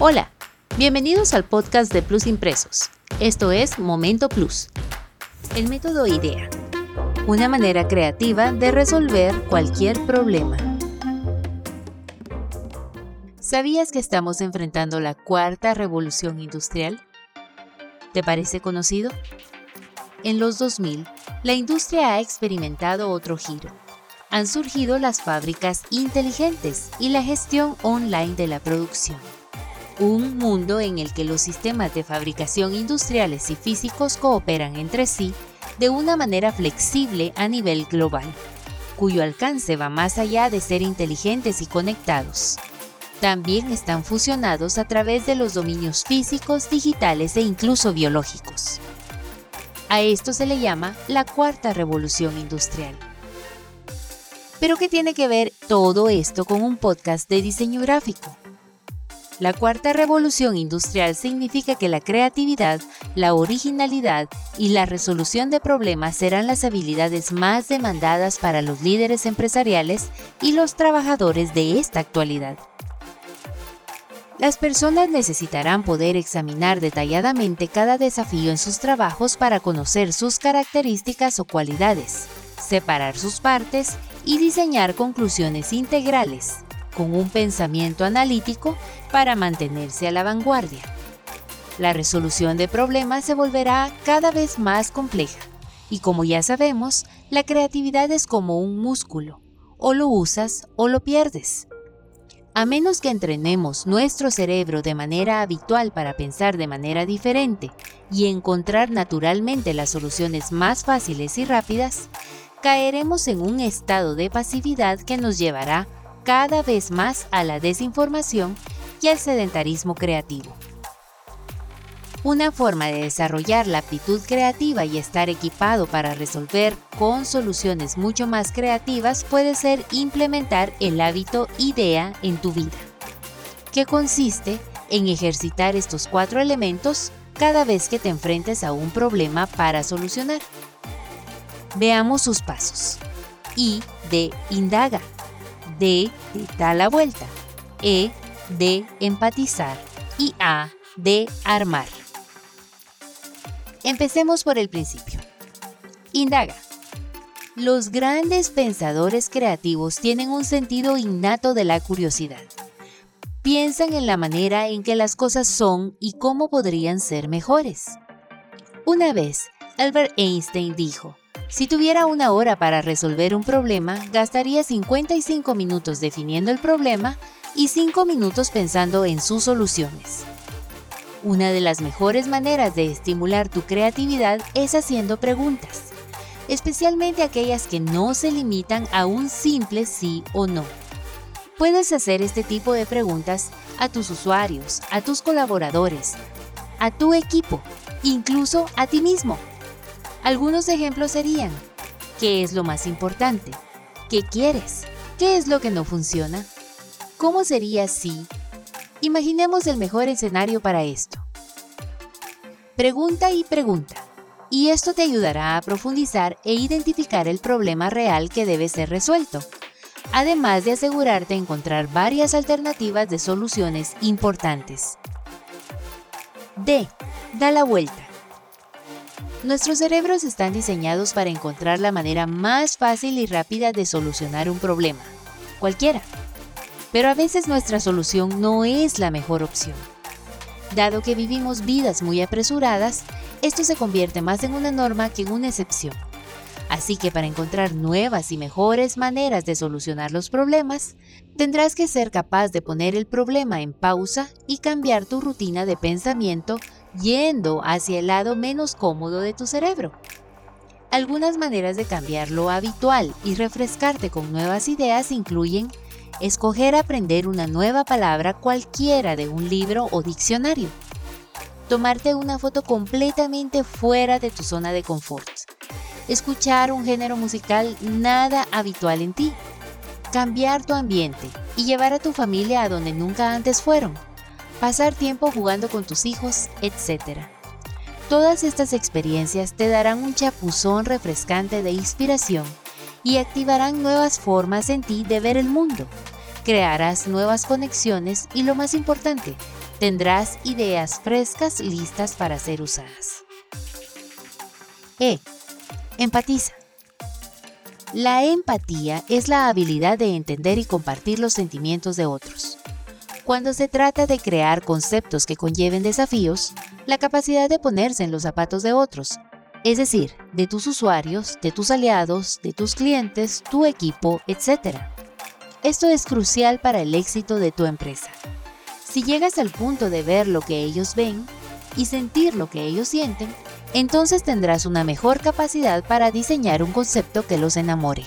Hola, bienvenidos al podcast de Plus Impresos. Esto es Momento Plus. El método IDEA. Una manera creativa de resolver cualquier problema. ¿Sabías que estamos enfrentando la cuarta revolución industrial? ¿Te parece conocido? En los 2000, la industria ha experimentado otro giro. Han surgido las fábricas inteligentes y la gestión online de la producción un mundo en el que los sistemas de fabricación industriales y físicos cooperan entre sí de una manera flexible a nivel global, cuyo alcance va más allá de ser inteligentes y conectados. También están fusionados a través de los dominios físicos, digitales e incluso biológicos. A esto se le llama la cuarta revolución industrial. Pero ¿qué tiene que ver todo esto con un podcast de diseño gráfico? La cuarta revolución industrial significa que la creatividad, la originalidad y la resolución de problemas serán las habilidades más demandadas para los líderes empresariales y los trabajadores de esta actualidad. Las personas necesitarán poder examinar detalladamente cada desafío en sus trabajos para conocer sus características o cualidades, separar sus partes y diseñar conclusiones integrales con un pensamiento analítico para mantenerse a la vanguardia. La resolución de problemas se volverá cada vez más compleja y como ya sabemos, la creatividad es como un músculo, o lo usas o lo pierdes. A menos que entrenemos nuestro cerebro de manera habitual para pensar de manera diferente y encontrar naturalmente las soluciones más fáciles y rápidas, caeremos en un estado de pasividad que nos llevará cada vez más a la desinformación y al sedentarismo creativo. Una forma de desarrollar la aptitud creativa y estar equipado para resolver con soluciones mucho más creativas puede ser implementar el hábito IDEA en tu vida, que consiste en ejercitar estos cuatro elementos cada vez que te enfrentes a un problema para solucionar. Veamos sus pasos. I de indaga. D de da la vuelta, E de empatizar y A de armar. Empecemos por el principio. Indaga. Los grandes pensadores creativos tienen un sentido innato de la curiosidad. Piensan en la manera en que las cosas son y cómo podrían ser mejores. Una vez, Albert Einstein dijo, si tuviera una hora para resolver un problema, gastaría 55 minutos definiendo el problema y 5 minutos pensando en sus soluciones. Una de las mejores maneras de estimular tu creatividad es haciendo preguntas, especialmente aquellas que no se limitan a un simple sí o no. Puedes hacer este tipo de preguntas a tus usuarios, a tus colaboradores, a tu equipo, incluso a ti mismo. Algunos ejemplos serían, ¿qué es lo más importante? ¿Qué quieres? ¿Qué es lo que no funciona? ¿Cómo sería si? Imaginemos el mejor escenario para esto. Pregunta y pregunta. Y esto te ayudará a profundizar e identificar el problema real que debe ser resuelto, además de asegurarte encontrar varias alternativas de soluciones importantes. D. Da la vuelta. Nuestros cerebros están diseñados para encontrar la manera más fácil y rápida de solucionar un problema, cualquiera. Pero a veces nuestra solución no es la mejor opción. Dado que vivimos vidas muy apresuradas, esto se convierte más en una norma que en una excepción. Así que para encontrar nuevas y mejores maneras de solucionar los problemas, tendrás que ser capaz de poner el problema en pausa y cambiar tu rutina de pensamiento yendo hacia el lado menos cómodo de tu cerebro. Algunas maneras de cambiar lo habitual y refrescarte con nuevas ideas incluyen escoger aprender una nueva palabra cualquiera de un libro o diccionario, tomarte una foto completamente fuera de tu zona de confort, escuchar un género musical nada habitual en ti, cambiar tu ambiente y llevar a tu familia a donde nunca antes fueron pasar tiempo jugando con tus hijos, etc. Todas estas experiencias te darán un chapuzón refrescante de inspiración y activarán nuevas formas en ti de ver el mundo. Crearás nuevas conexiones y lo más importante, tendrás ideas frescas listas para ser usadas. E. Empatiza. La empatía es la habilidad de entender y compartir los sentimientos de otros. Cuando se trata de crear conceptos que conlleven desafíos, la capacidad de ponerse en los zapatos de otros, es decir, de tus usuarios, de tus aliados, de tus clientes, tu equipo, etc. Esto es crucial para el éxito de tu empresa. Si llegas al punto de ver lo que ellos ven y sentir lo que ellos sienten, entonces tendrás una mejor capacidad para diseñar un concepto que los enamore.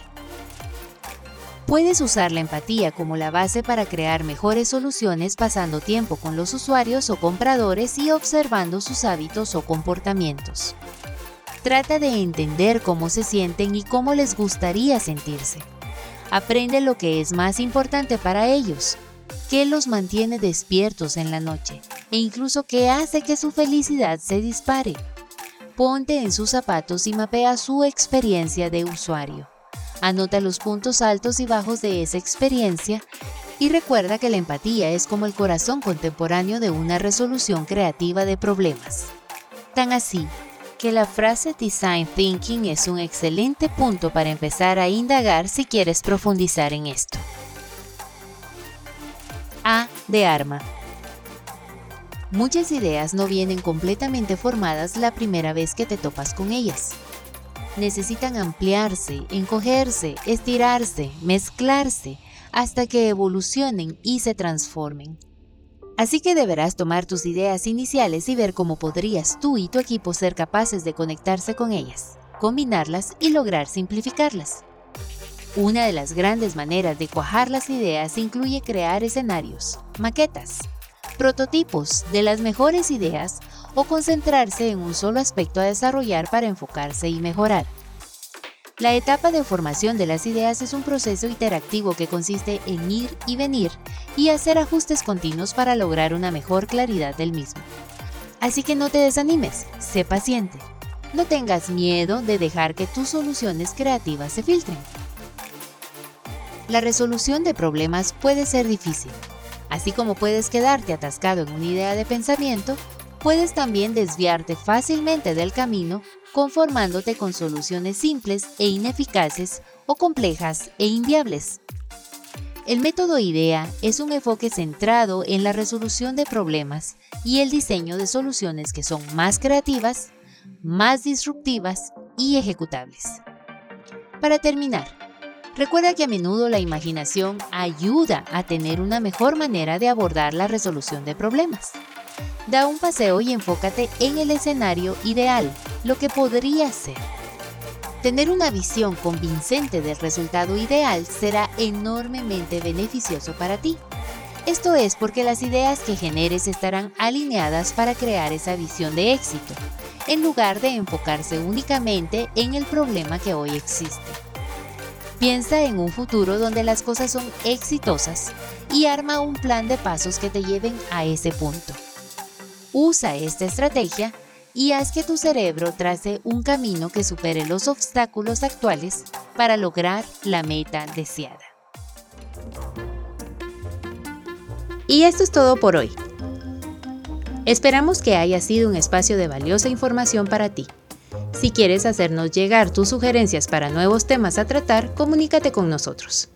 Puedes usar la empatía como la base para crear mejores soluciones pasando tiempo con los usuarios o compradores y observando sus hábitos o comportamientos. Trata de entender cómo se sienten y cómo les gustaría sentirse. Aprende lo que es más importante para ellos, qué los mantiene despiertos en la noche e incluso qué hace que su felicidad se dispare. Ponte en sus zapatos y mapea su experiencia de usuario. Anota los puntos altos y bajos de esa experiencia y recuerda que la empatía es como el corazón contemporáneo de una resolución creativa de problemas. Tan así que la frase Design Thinking es un excelente punto para empezar a indagar si quieres profundizar en esto. A de arma. Muchas ideas no vienen completamente formadas la primera vez que te topas con ellas. Necesitan ampliarse, encogerse, estirarse, mezclarse, hasta que evolucionen y se transformen. Así que deberás tomar tus ideas iniciales y ver cómo podrías tú y tu equipo ser capaces de conectarse con ellas, combinarlas y lograr simplificarlas. Una de las grandes maneras de cuajar las ideas incluye crear escenarios, maquetas, prototipos de las mejores ideas o concentrarse en un solo aspecto a desarrollar para enfocarse y mejorar. La etapa de formación de las ideas es un proceso interactivo que consiste en ir y venir y hacer ajustes continuos para lograr una mejor claridad del mismo. Así que no te desanimes, sé paciente. No tengas miedo de dejar que tus soluciones creativas se filtren. La resolución de problemas puede ser difícil, Así como puedes quedarte atascado en una idea de pensamiento, puedes también desviarte fácilmente del camino conformándote con soluciones simples e ineficaces o complejas e inviables. El método IDEA es un enfoque centrado en la resolución de problemas y el diseño de soluciones que son más creativas, más disruptivas y ejecutables. Para terminar, Recuerda que a menudo la imaginación ayuda a tener una mejor manera de abordar la resolución de problemas. Da un paseo y enfócate en el escenario ideal, lo que podría ser. Tener una visión convincente del resultado ideal será enormemente beneficioso para ti. Esto es porque las ideas que generes estarán alineadas para crear esa visión de éxito, en lugar de enfocarse únicamente en el problema que hoy existe. Piensa en un futuro donde las cosas son exitosas y arma un plan de pasos que te lleven a ese punto. Usa esta estrategia y haz que tu cerebro trace un camino que supere los obstáculos actuales para lograr la meta deseada. Y esto es todo por hoy. Esperamos que haya sido un espacio de valiosa información para ti. Si quieres hacernos llegar tus sugerencias para nuevos temas a tratar, comunícate con nosotros.